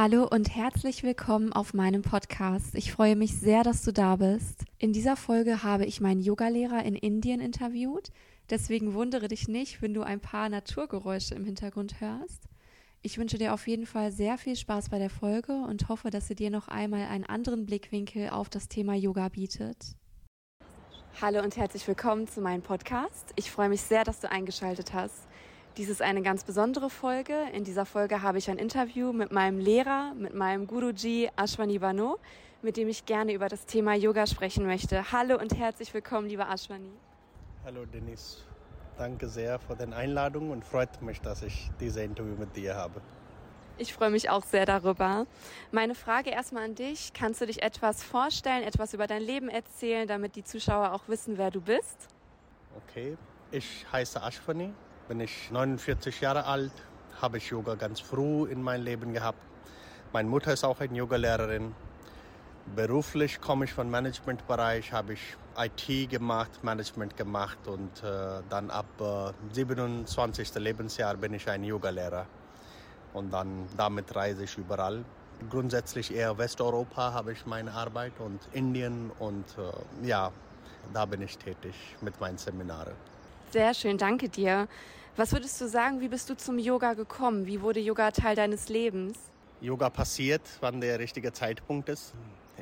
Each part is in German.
Hallo und herzlich willkommen auf meinem Podcast. Ich freue mich sehr, dass du da bist. In dieser Folge habe ich meinen Yogalehrer in Indien interviewt. Deswegen wundere dich nicht, wenn du ein paar Naturgeräusche im Hintergrund hörst. Ich wünsche dir auf jeden Fall sehr viel Spaß bei der Folge und hoffe, dass sie dir noch einmal einen anderen Blickwinkel auf das Thema Yoga bietet. Hallo und herzlich willkommen zu meinem Podcast. Ich freue mich sehr, dass du eingeschaltet hast. Dies ist eine ganz besondere Folge. In dieser Folge habe ich ein Interview mit meinem Lehrer, mit meinem Guruji Ashwani Bano, mit dem ich gerne über das Thema Yoga sprechen möchte. Hallo und herzlich willkommen, lieber Ashwani. Hallo Denise. Danke sehr für die Einladung und freut mich, dass ich dieses Interview mit dir habe. Ich freue mich auch sehr darüber. Meine Frage erstmal an dich. Kannst du dich etwas vorstellen, etwas über dein Leben erzählen, damit die Zuschauer auch wissen, wer du bist? Okay, ich heiße Ashwani, bin ich 49 Jahre alt, habe ich Yoga ganz früh in meinem Leben gehabt. Meine Mutter ist auch eine Yogalehrerin. Beruflich komme ich vom Managementbereich, habe ich IT gemacht, Management gemacht und äh, dann ab äh, 27. Lebensjahr bin ich ein Yogalehrer. Und dann damit reise ich überall. Grundsätzlich eher Westeuropa habe ich meine Arbeit und Indien und äh, ja, da bin ich tätig mit meinen Seminaren. Sehr schön, danke dir. Was würdest du sagen, wie bist du zum Yoga gekommen? Wie wurde Yoga Teil deines Lebens? Yoga passiert, wann der richtige Zeitpunkt ist.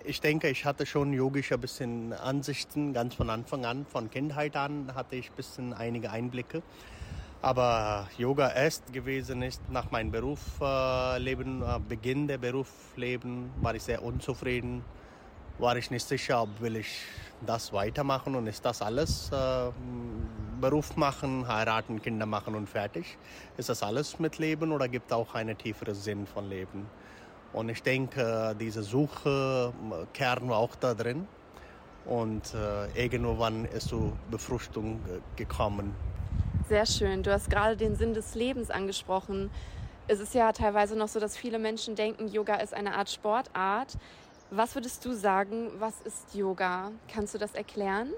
Ich denke, ich hatte schon yogisch ein bisschen Ansichten ganz von Anfang an. Von Kindheit an hatte ich ein bisschen einige Einblicke. Aber Yoga erst gewesen ist nach meinem Berufsleben, äh, Beginn der Berufsleben, war ich sehr unzufrieden. War ich nicht sicher, ob will ich das weitermachen und ist das alles äh, Beruf machen, heiraten, Kinder machen und fertig? Ist das alles mit Leben oder gibt auch einen tieferen Sinn von Leben? Und ich denke, diese Suche kehren wir auch da drin. Und äh, irgendwann ist so Befruchtung äh, gekommen. Sehr schön. Du hast gerade den Sinn des Lebens angesprochen. Es ist ja teilweise noch so, dass viele Menschen denken, Yoga ist eine Art Sportart. Was würdest du sagen, was ist Yoga? Kannst du das erklären?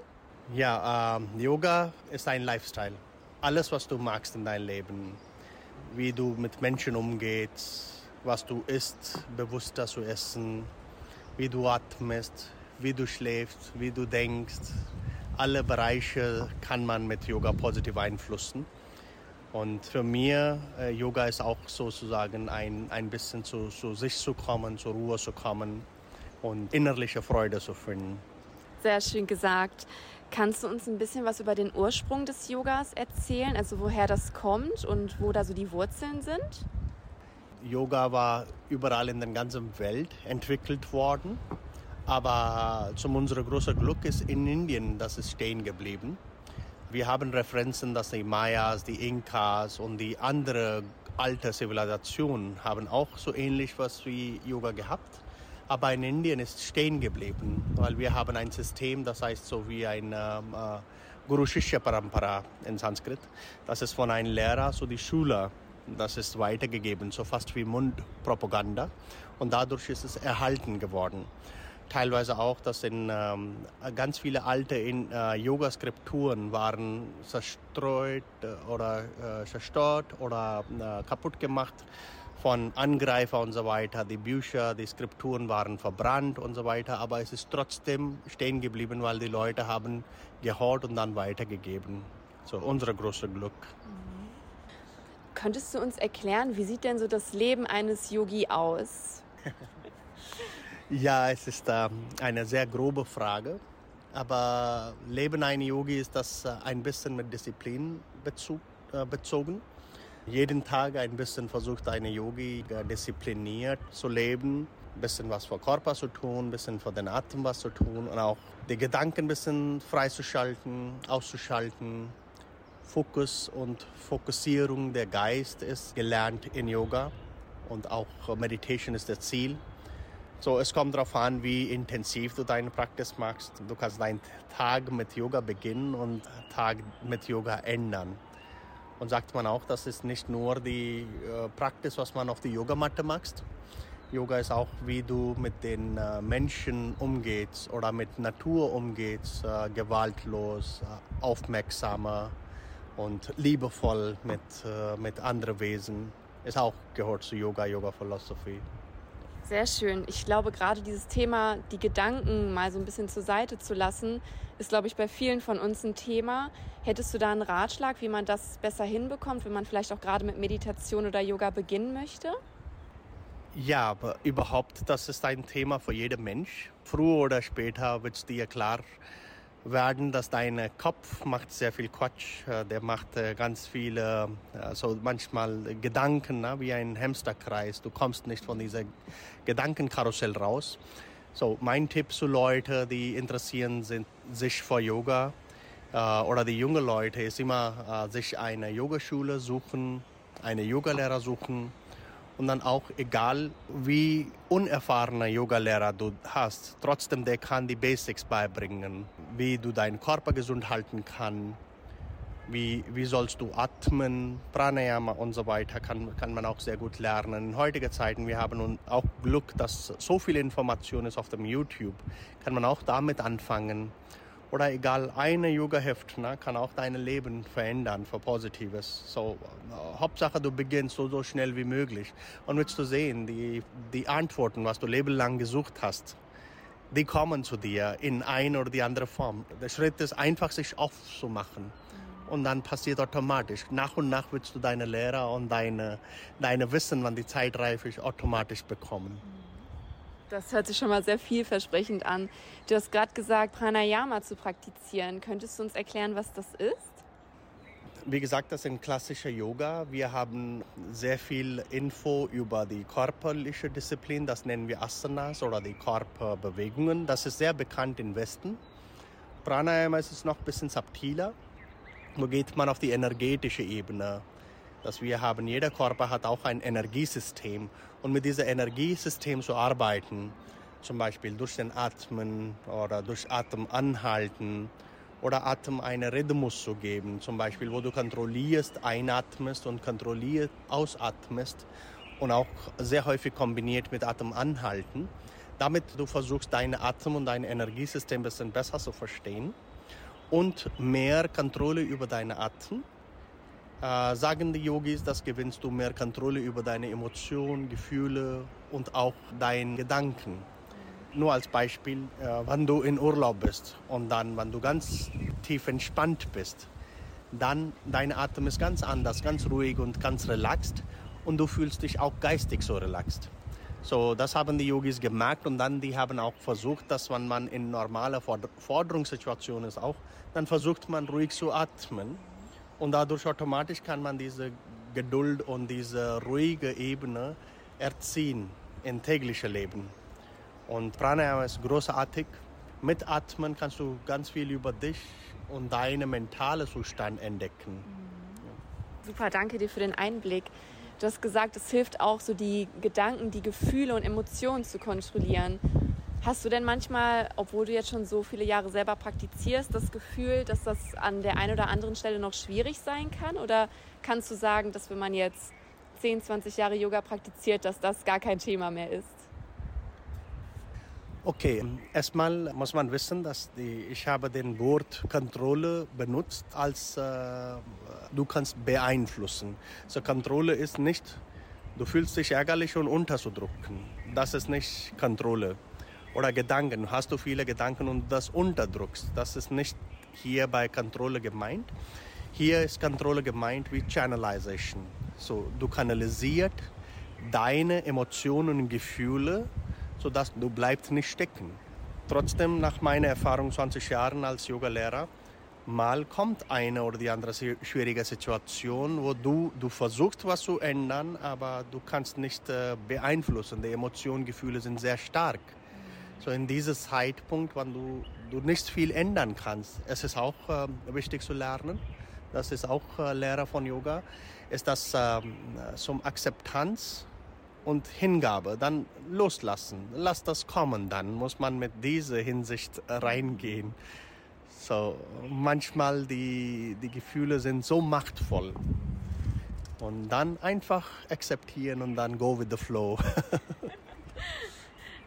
Ja, äh, Yoga ist ein Lifestyle. Alles, was du magst in deinem Leben, wie du mit Menschen umgehst, was du isst, bewusster zu essen, wie du atmest, wie du schläfst, wie du denkst. Alle Bereiche kann man mit Yoga positiv beeinflussen. Und für mich, äh, Yoga ist auch sozusagen ein, ein bisschen zu, zu sich zu kommen, zur Ruhe zu kommen und innerliche Freude zu finden. Sehr schön gesagt. Kannst du uns ein bisschen was über den Ursprung des Yogas erzählen, also woher das kommt und wo da so die Wurzeln sind? Yoga war überall in der ganzen Welt entwickelt worden, aber zum unserem großen Glück ist in Indien das ist stehen geblieben. Wir haben Referenzen, dass die Mayas, die Inkas und die andere alte Zivilisationen haben auch so ähnlich was wie Yoga gehabt. Aber in Indien ist stehen geblieben, weil wir haben ein System, das heißt so wie ein ähm, äh, Guru Shishya Parampara in Sanskrit. Das ist von einem Lehrer, so die Schüler, das ist weitergegeben, so fast wie Mundpropaganda. Und dadurch ist es erhalten geworden. Teilweise auch, dass in ähm, ganz viele alte äh, Yoga-Skripturen waren zerstreut äh, oder äh, zerstört oder äh, kaputt gemacht von Angreifer und so weiter. Die Bücher, die Skripturen waren verbrannt und so weiter, aber es ist trotzdem stehen geblieben, weil die Leute haben gehört und dann weitergegeben. So unser großes Glück. Mhm. Könntest du uns erklären, wie sieht denn so das Leben eines Yogi aus? ja, es ist äh, eine sehr grobe Frage. Aber Leben eines Yogi ist das äh, ein bisschen mit Disziplin bezug, äh, bezogen jeden Tag ein bisschen versucht, eine Yogi diszipliniert zu leben, ein bisschen was für Körper zu tun, ein bisschen für den Atem was zu tun und auch die Gedanken ein bisschen freizuschalten, auszuschalten. Fokus und Fokussierung der Geist ist gelernt in Yoga und auch Meditation ist das Ziel. So, es kommt darauf an, wie intensiv du deine Praxis machst. Du kannst deinen Tag mit Yoga beginnen und Tag mit Yoga ändern. Und sagt man auch, das ist nicht nur die äh, Praxis, was man auf die Yogamatte macht. Yoga ist auch, wie du mit den äh, Menschen umgehst oder mit Natur umgehst, äh, gewaltlos, äh, aufmerksamer und liebevoll mit, äh, mit anderen Wesen. Ist auch gehört zu Yoga, Yoga-Philosophie. Sehr schön. Ich glaube, gerade dieses Thema, die Gedanken mal so ein bisschen zur Seite zu lassen, ist, glaube ich, bei vielen von uns ein Thema. Hättest du da einen Ratschlag, wie man das besser hinbekommt, wenn man vielleicht auch gerade mit Meditation oder Yoga beginnen möchte? Ja, aber überhaupt, das ist ein Thema für jeden Mensch. Früher oder später wird es dir klar werden, dass dein Kopf macht sehr viel Quatsch. Äh, der macht äh, ganz viele, also manchmal Gedanken, ne, wie ein Hamsterkreis. Du kommst nicht von diesem Gedankenkarussell raus. So, mein Tipp zu Leuten, die interessieren sind, sich für Yoga äh, oder die jungen Leute, ist immer, äh, sich eine Yogaschule suchen, eine Yogalehrer suchen und dann auch egal wie unerfahrener Yogalehrer du hast, trotzdem der kann die Basics beibringen, wie du deinen Körper gesund halten kannst, wie, wie sollst du atmen, Pranayama und so weiter kann, kann man auch sehr gut lernen. In heutigen Zeiten, wir haben auch Glück, dass so viel Information ist auf dem YouTube, kann man auch damit anfangen oder egal, eine Yoga-Heft ne, kann auch dein Leben verändern für Positives. So, Hauptsache, du beginnst so, so schnell wie möglich. Und willst du sehen, die, die Antworten, was du lebenlang gesucht hast, die kommen zu dir in eine oder die andere Form. Der Schritt ist einfach, sich aufzumachen. Und dann passiert automatisch. Nach und nach willst du deine Lehrer und deine, deine Wissen, wann die Zeit reif ist, automatisch bekommen. Das hört sich schon mal sehr vielversprechend an. Du hast gerade gesagt, Pranayama zu praktizieren. Könntest du uns erklären, was das ist? Wie gesagt, das ist ein klassischer Yoga. Wir haben sehr viel Info über die körperliche Disziplin. Das nennen wir Asanas oder die Körperbewegungen. Das ist sehr bekannt im Westen. Pranayama ist noch ein bisschen subtiler. Wo geht man auf die energetische Ebene? dass wir haben, jeder Körper hat auch ein Energiesystem und mit diesem Energiesystem zu arbeiten, zum Beispiel durch den Atmen oder durch Atem anhalten oder Atem einen Rhythmus zu geben, zum Beispiel, wo du kontrollierst, einatmest und kontrolliert ausatmest und auch sehr häufig kombiniert mit Atem anhalten, damit du versuchst, dein Atem und dein Energiesystem ein bisschen besser zu verstehen und mehr Kontrolle über deinen Atem äh, sagen die Yogis, dass gewinnst du mehr Kontrolle über deine Emotionen, Gefühle und auch deine Gedanken. Nur als Beispiel, äh, wenn du in Urlaub bist und dann, wenn du ganz tief entspannt bist, dann dein Atem ist ganz anders, ganz ruhig und ganz relaxed und du fühlst dich auch geistig so relaxed. So, das haben die Yogis gemerkt und dann die haben auch versucht, dass wenn man in normaler Forderungssituation ist auch, dann versucht man ruhig zu atmen und dadurch automatisch kann man diese Geduld und diese ruhige Ebene erziehen im täglichen Leben. Und Pranayama ist großartig. Mit Atmen kannst du ganz viel über dich und deinen mentalen Zustand entdecken. Super, danke dir für den Einblick. Du hast gesagt, es hilft auch so die Gedanken, die Gefühle und Emotionen zu kontrollieren. Hast du denn manchmal, obwohl du jetzt schon so viele Jahre selber praktizierst, das Gefühl, dass das an der einen oder anderen Stelle noch schwierig sein kann? Oder kannst du sagen, dass wenn man jetzt 10, 20 Jahre Yoga praktiziert, dass das gar kein Thema mehr ist? Okay, erstmal muss man wissen, dass die, ich habe den Wort Kontrolle benutzt als äh, du kannst beeinflussen. So Kontrolle ist nicht, du fühlst dich ärgerlich und unterzudrücken. Das ist nicht Kontrolle oder Gedanken. Hast du viele Gedanken und das unterdrückst. Das ist nicht hier bei Kontrolle gemeint. Hier ist Kontrolle gemeint wie Channelization. So, du kanalisierst deine Emotionen und Gefühle, sodass du bleibst nicht stecken. Trotzdem, nach meiner Erfahrung 20 Jahren als Yogalehrer, mal kommt eine oder die andere schwierige Situation, wo du, du versuchst, was zu ändern, aber du kannst nicht äh, beeinflussen. Die Emotionen, Gefühle sind sehr stark. So in diesem Zeitpunkt, wenn du, du nicht viel ändern kannst, es ist auch äh, wichtig zu lernen. Das ist auch äh, Lehrer von Yoga, ist das äh, zum Akzeptanz und Hingabe, dann loslassen. Lass das kommen, dann muss man mit dieser Hinsicht reingehen. So, manchmal die, die Gefühle sind so machtvoll. Und dann einfach akzeptieren und dann go with the flow.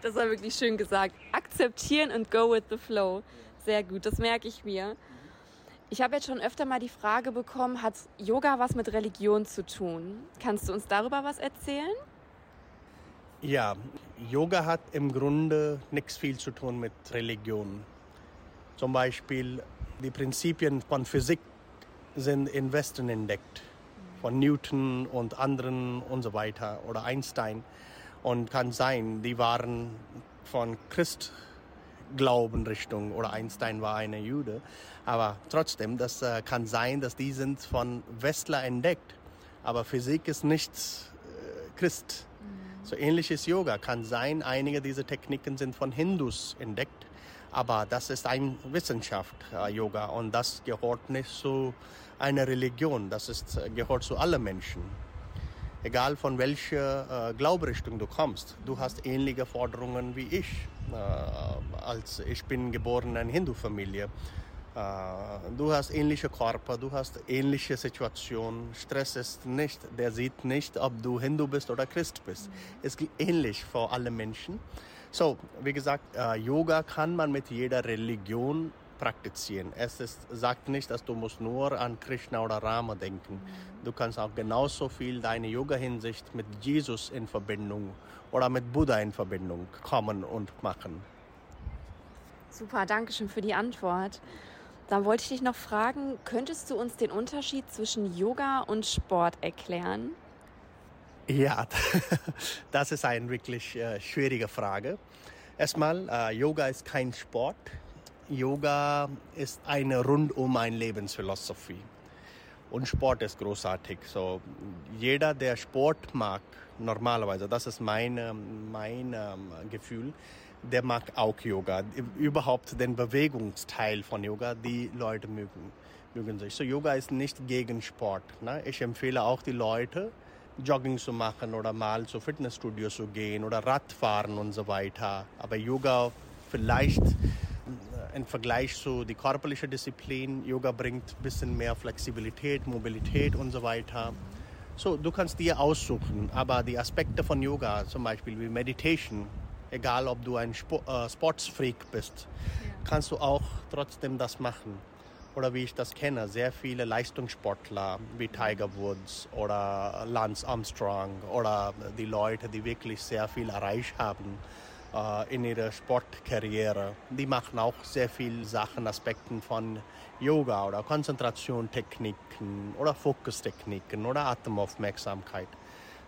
Das war wirklich schön gesagt. Akzeptieren und go with the flow. Sehr gut, das merke ich mir. Ich habe jetzt schon öfter mal die Frage bekommen, hat Yoga was mit Religion zu tun? Kannst du uns darüber was erzählen? Ja, Yoga hat im Grunde nichts viel zu tun mit Religion. Zum Beispiel die Prinzipien von Physik sind in Westen entdeckt, von Newton und anderen und so weiter oder Einstein. Und kann sein, die waren von Christglaubenrichtung oder Einstein war eine Jude. Aber trotzdem, das äh, kann sein, dass die sind von Westler entdeckt. Aber Physik ist nicht äh, Christ. So ähnlich ist Yoga. Kann sein, einige dieser Techniken sind von Hindus entdeckt. Aber das ist eine Wissenschaft, äh, Yoga. Und das gehört nicht zu einer Religion. Das ist, gehört zu allen Menschen. Egal von welcher äh, Glauberichtung du kommst. Du hast ähnliche Forderungen wie ich. Äh, als ich bin geboren in einer Hindu-Familie. Äh, du hast ähnliche Körper, du hast ähnliche Situationen. Stress ist nicht, der sieht nicht, ob du Hindu bist oder Christ bist. Es ist ähnlich für alle Menschen. So, wie gesagt, äh, Yoga kann man mit jeder Religion praktizieren. Es ist, sagt nicht, dass du musst nur an Krishna oder Rama denken. Du kannst auch genauso viel deine Yoga-Hinsicht mit Jesus in Verbindung oder mit Buddha in Verbindung kommen und machen. Super, danke schön für die Antwort. Dann wollte ich dich noch fragen, könntest du uns den Unterschied zwischen Yoga und Sport erklären? Ja, das ist eine wirklich äh, schwierige Frage. Erstmal, äh, Yoga ist kein Sport. Yoga ist eine rundum ein Lebensphilosophie. Und Sport ist großartig. So, jeder, der Sport mag, normalerweise, das ist mein, mein ähm, Gefühl, der mag auch Yoga. Überhaupt den Bewegungsteil von Yoga, die Leute mögen, mögen sich. So, Yoga ist nicht gegen Sport. Ne? Ich empfehle auch die Leute, Jogging zu machen oder mal zu Fitnessstudio zu gehen oder Radfahren und so weiter. Aber Yoga vielleicht äh, im Vergleich zu die körperliche Disziplin, Yoga bringt ein bisschen mehr Flexibilität, Mobilität und so weiter. So, du kannst dir aussuchen, aber die Aspekte von Yoga, zum Beispiel wie Meditation, egal ob du ein Sport, äh, Sportsfreak bist, ja. kannst du auch trotzdem das machen oder wie ich das kenne, sehr viele Leistungssportler wie Tiger Woods oder Lance Armstrong oder die Leute, die wirklich sehr viel erreicht haben äh, in ihrer Sportkarriere, die machen auch sehr viele Sachen, Aspekten von Yoga oder Konzentrationstechniken oder Fokustechniken oder Atemaufmerksamkeit.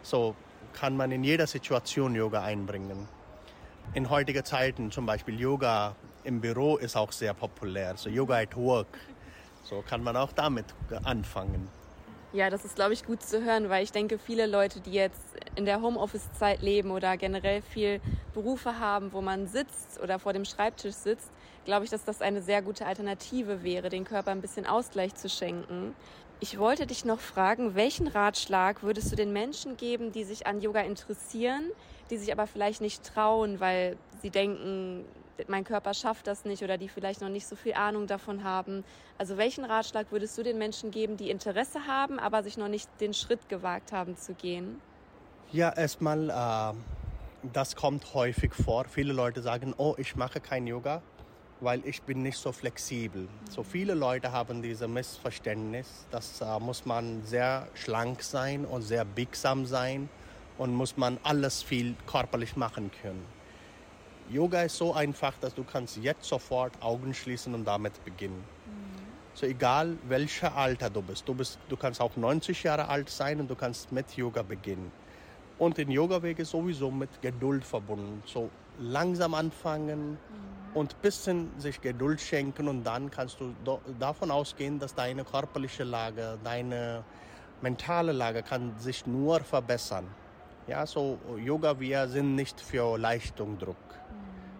So kann man in jeder Situation Yoga einbringen. In heutigen Zeiten zum Beispiel Yoga im Büro ist auch sehr populär. So Yoga at Work so kann man auch damit anfangen. Ja, das ist, glaube ich, gut zu hören, weil ich denke, viele Leute, die jetzt in der Homeoffice-Zeit leben oder generell viel Berufe haben, wo man sitzt oder vor dem Schreibtisch sitzt, glaube ich, dass das eine sehr gute Alternative wäre, den Körper ein bisschen Ausgleich zu schenken. Ich wollte dich noch fragen, welchen Ratschlag würdest du den Menschen geben, die sich an Yoga interessieren, die sich aber vielleicht nicht trauen, weil sie denken, mein Körper schafft das nicht oder die vielleicht noch nicht so viel Ahnung davon haben. Also welchen Ratschlag würdest du den Menschen geben, die Interesse haben, aber sich noch nicht den Schritt gewagt haben zu gehen? Ja, erstmal, äh, das kommt häufig vor. Viele Leute sagen, oh, ich mache kein Yoga, weil ich bin nicht so flexibel. Mhm. So viele Leute haben dieses Missverständnis, dass äh, muss man sehr schlank sein und sehr biegsam sein und muss man alles viel körperlich machen können. Yoga ist so einfach, dass du kannst jetzt sofort Augen schließen und damit beginnen. Mhm. So egal welcher Alter du bist. du bist, du kannst auch 90 Jahre alt sein und du kannst mit Yoga beginnen. Und den Yoga-Weg ist sowieso mit Geduld verbunden. So langsam anfangen mhm. Und ein bisschen sich Geduld schenken und dann kannst du davon ausgehen, dass deine körperliche Lage, deine mentale Lage kann sich nur verbessern. Ja, so Yoga, wir sind nicht für Leistungsdruck.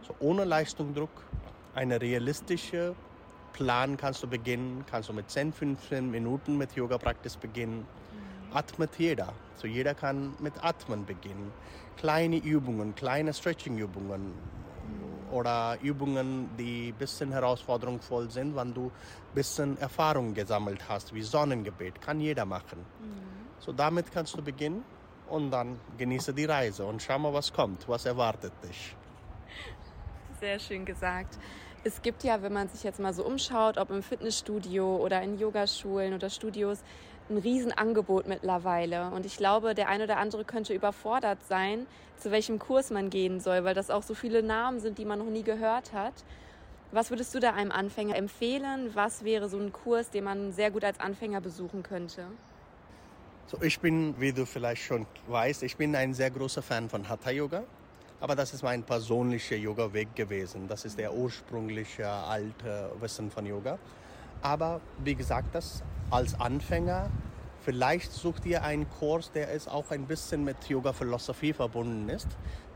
So ohne Leistungsdruck, eine realistische Plan kannst du beginnen, kannst du mit 10, 15 Minuten mit Yoga-Praxis beginnen. Mhm. Atmet jeder. So jeder kann mit Atmen beginnen. Kleine Übungen, kleine Stretching-Übungen mhm. Oder Übungen, die ein bisschen herausforderungsvoll sind, wenn du ein bisschen Erfahrung gesammelt hast, wie Sonnengebet, kann jeder machen. Mhm. So damit kannst du beginnen und dann genieße die Reise und schau mal, was kommt, was erwartet dich. Sehr schön gesagt. Es gibt ja, wenn man sich jetzt mal so umschaut, ob im Fitnessstudio oder in Yogaschulen oder Studios, ein Riesenangebot mittlerweile. Und ich glaube, der eine oder andere könnte überfordert sein, zu welchem Kurs man gehen soll, weil das auch so viele Namen sind, die man noch nie gehört hat. Was würdest du da einem Anfänger empfehlen? Was wäre so ein Kurs, den man sehr gut als Anfänger besuchen könnte? So, ich bin, wie du vielleicht schon weißt, ich bin ein sehr großer Fan von Hatha Yoga. Aber das ist mein persönlicher Yoga-Weg gewesen. Das ist der ursprüngliche alte Wissen von Yoga. Aber wie gesagt, das als Anfänger, vielleicht sucht ihr einen Kurs, der ist auch ein bisschen mit Yoga-Philosophie verbunden ist,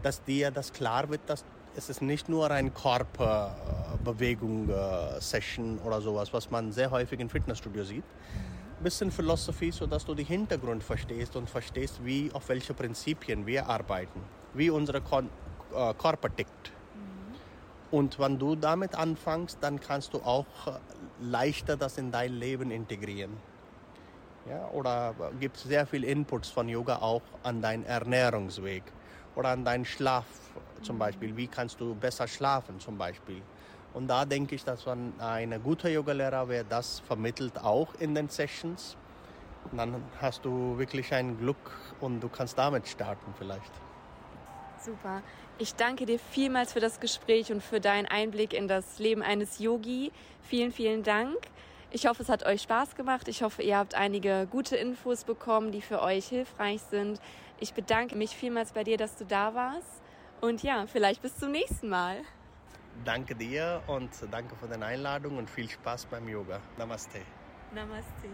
dass dir das klar wird, dass es ist nicht nur ein Körperbewegung-Session oder sowas, was man sehr häufig in Fitnessstudio sieht. Ein bisschen Philosophie, sodass du den Hintergrund verstehst und verstehst, wie, auf welche Prinzipien wir arbeiten, wie unser Kon äh, Körper tickt. Und wenn du damit anfängst, dann kannst du auch leichter das in dein Leben integrieren. Ja, oder gibt es sehr viel Inputs von Yoga auch an deinen Ernährungsweg oder an deinen Schlaf zum Beispiel. Wie kannst du besser schlafen zum Beispiel? Und da denke ich, dass man ein guter Yogalehrer wäre, das vermittelt auch in den Sessions. Und dann hast du wirklich ein Glück und du kannst damit starten vielleicht. Super. Ich danke dir vielmals für das Gespräch und für deinen Einblick in das Leben eines Yogi. Vielen, vielen Dank. Ich hoffe, es hat euch Spaß gemacht. Ich hoffe, ihr habt einige gute Infos bekommen, die für euch hilfreich sind. Ich bedanke mich vielmals bei dir, dass du da warst. Und ja, vielleicht bis zum nächsten Mal. Danke dir und danke für deine Einladung und viel Spaß beim Yoga. Namaste. Namaste.